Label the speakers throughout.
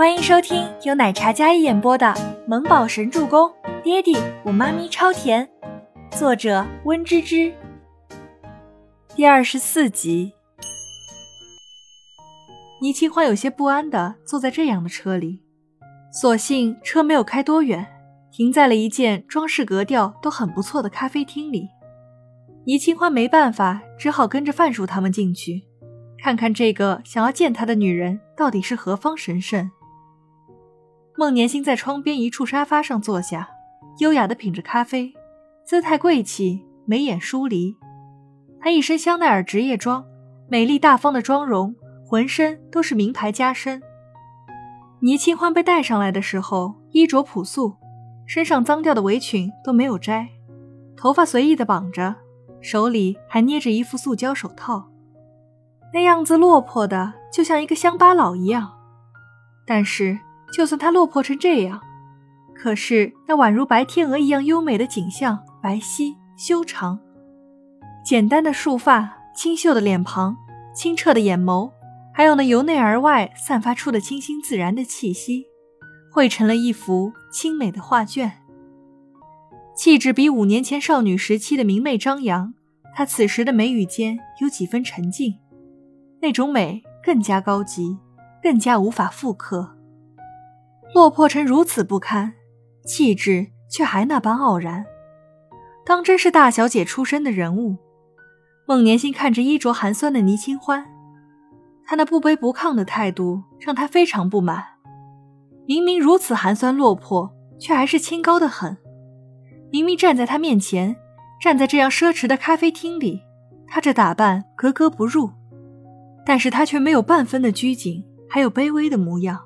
Speaker 1: 欢迎收听由奶茶嘉一演播的《萌宝神助攻》，爹地我妈咪超甜，作者温芝芝。第二十四集。倪清欢有些不安的坐在这样的车里，所幸车没有开多远，停在了一间装饰格调都很不错的咖啡厅里。倪清欢没办法，只好跟着范叔他们进去，看看这个想要见他的女人到底是何方神圣。孟年星在窗边一处沙发上坐下，优雅地品着咖啡，姿态贵气，眉眼疏离。她一身香奈儿职业装，美丽大方的妆容，浑身都是名牌加身。倪清欢被带上来的时候，衣着朴素，身上脏掉的围裙都没有摘，头发随意的绑着，手里还捏着一副塑胶手套，那样子落魄的就像一个乡巴佬一样。但是。就算她落魄成这样，可是那宛如白天鹅一样优美的景象，白皙修长，简单的束发，清秀的脸庞，清澈的眼眸，还有那由内而外散发出的清新自然的气息，汇成了一幅清美的画卷。气质比五年前少女时期的明媚张扬，她此时的眉宇间有几分沉静，那种美更加高级，更加无法复刻。落魄成如此不堪，气质却还那般傲然，当真是大小姐出身的人物。孟年心看着衣着寒酸的倪清欢，他那不卑不亢的态度让他非常不满。明明如此寒酸落魄，却还是清高的很。明明站在他面前，站在这样奢侈的咖啡厅里，他这打扮格格不入，但是他却没有半分的拘谨，还有卑微的模样。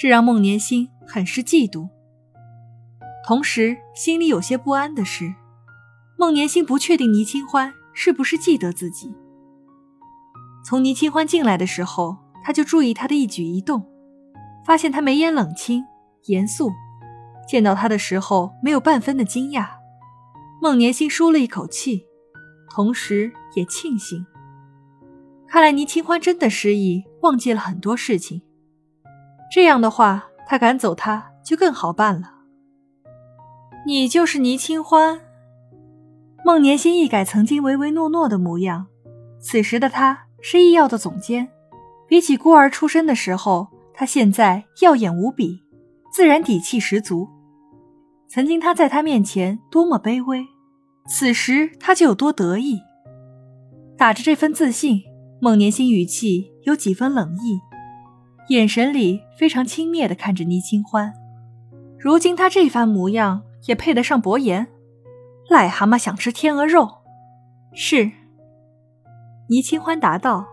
Speaker 1: 这让孟年心很是嫉妒，同时心里有些不安的是，孟年心不确定倪清欢是不是记得自己。从倪清欢进来的时候，他就注意他的一举一动，发现他眉眼冷清、严肃，见到他的时候没有半分的惊讶。孟年心舒了一口气，同时也庆幸，看来倪清欢真的失忆，忘记了很多事情。这样的话，他赶走他就更好办了。你就是倪清欢。孟年心一改曾经唯唯诺诺的模样，此时的他是医药的总监，比起孤儿出身的时候，他现在耀眼无比，自然底气十足。曾经他在他面前多么卑微，此时他就有多得意。打着这份自信，孟年心语气有几分冷意。眼神里非常轻蔑地看着倪清欢，如今他这番模样也配得上伯言？癞蛤蟆想吃天鹅肉？是。倪清欢答道。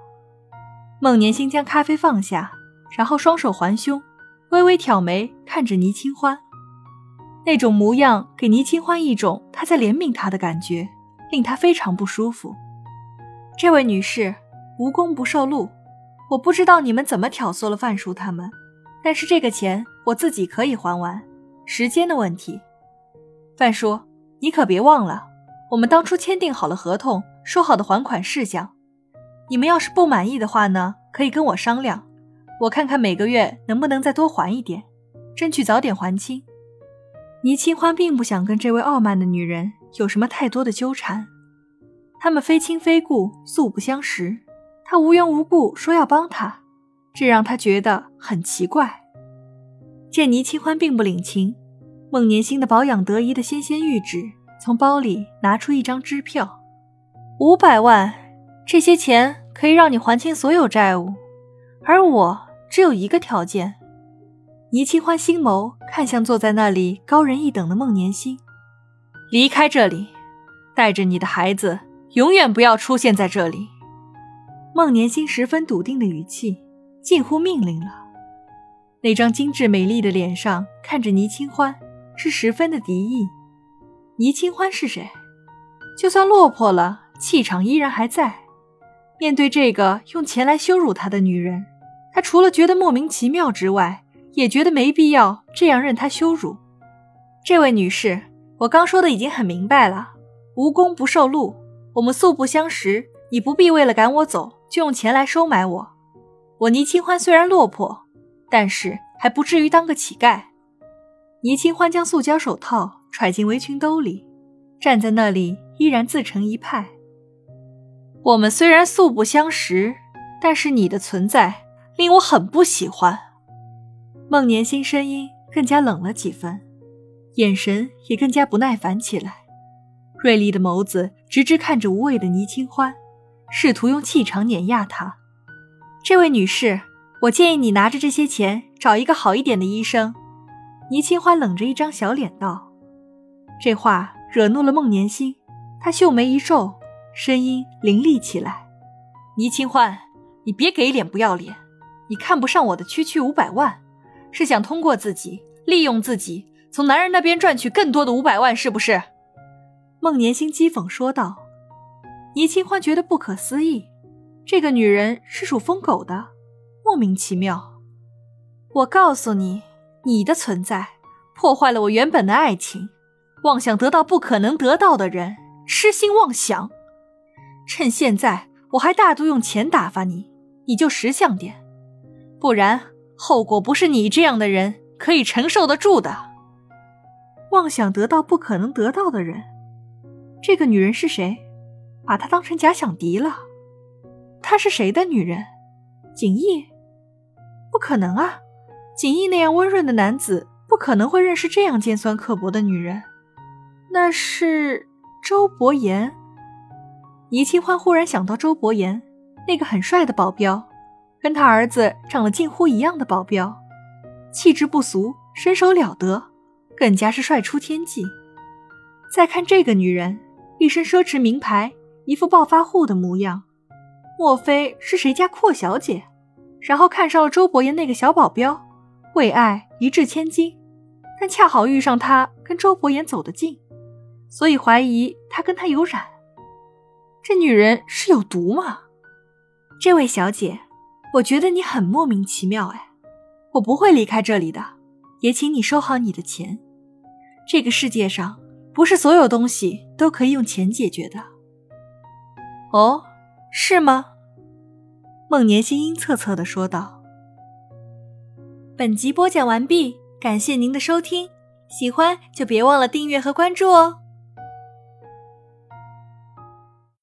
Speaker 1: 孟年心将咖啡放下，然后双手环胸，微微挑眉看着倪清欢，那种模样给倪清欢一种他在怜悯他的感觉，令他非常不舒服。这位女士，无功不受禄。我不知道你们怎么挑唆了范叔他们，但是这个钱我自己可以还完，时间的问题。范叔，你可别忘了，我们当初签订好了合同，说好的还款事项。你们要是不满意的话呢，可以跟我商量，我看看每个月能不能再多还一点，争取早点还清。倪清欢并不想跟这位傲慢的女人有什么太多的纠缠，他们非亲非故，素不相识。他无缘无故说要帮他，这让他觉得很奇怪。见倪清欢并不领情，孟年心的保养得宜的纤纤玉指从包里拿出一张支票，五百万，这些钱可以让你还清所有债务，而我只有一个条件。倪清欢星眸看向坐在那里高人一等的孟年心，离开这里，带着你的孩子，永远不要出现在这里。孟年心十分笃定的语气，近乎命令了。那张精致美丽的脸上看着倪清欢，是十分的敌意。倪清欢是谁？就算落魄了，气场依然还在。面对这个用钱来羞辱他的女人，他除了觉得莫名其妙之外，也觉得没必要这样任他羞辱。这位女士，我刚说的已经很明白了，无功不受禄。我们素不相识，你不必为了赶我走。就用钱来收买我。我倪清欢虽然落魄，但是还不至于当个乞丐。倪清欢将塑胶手套揣进围裙兜里，站在那里依然自成一派。我们虽然素不相识，但是你的存在令我很不喜欢。孟年心声音更加冷了几分，眼神也更加不耐烦起来，锐利的眸子直直看着无畏的倪清欢，试图用气场碾压他。这位女士，我建议你拿着这些钱找一个好一点的医生。倪清欢冷着一张小脸道：“这话惹怒了孟年心，她秀眉一皱，声音凌厉起来：‘倪清欢，你别给脸不要脸！你看不上我的区区五百万，是想通过自己利用自己，从男人那边赚取更多的五百万，是不是？’”孟年心讥讽说道。倪清欢觉得不可思议，这个女人是属疯狗的，莫名其妙。我告诉你。你的存在破坏了我原本的爱情，妄想得到不可能得到的人，痴心妄想。趁现在我还大度用钱打发你，你就识相点，不然后果不是你这样的人可以承受得住的。妄想得到不可能得到的人，这个女人是谁？把她当成假想敌了？她是谁的女人？锦逸？不可能啊！锦逸那样温润的男子，不可能会认识这样尖酸刻薄的女人。那是周伯言。倪清欢忽然想到周伯言，那个很帅的保镖，跟他儿子长得近乎一样的保镖，气质不俗，身手了得，更加是帅出天际。再看这个女人，一身奢侈名牌，一副暴发户的模样，莫非是谁家阔小姐？然后看上了周伯言那个小保镖。为爱一掷千金，但恰好遇上他跟周伯言走得近，所以怀疑他跟他有染。这女人是有毒吗？这位小姐，我觉得你很莫名其妙哎。我不会离开这里的，也请你收好你的钱。这个世界上不是所有东西都可以用钱解决的。哦，是吗？孟年心阴恻恻的说道。本集播讲完毕，感谢您的收听，喜欢就别忘了订阅和关注哦。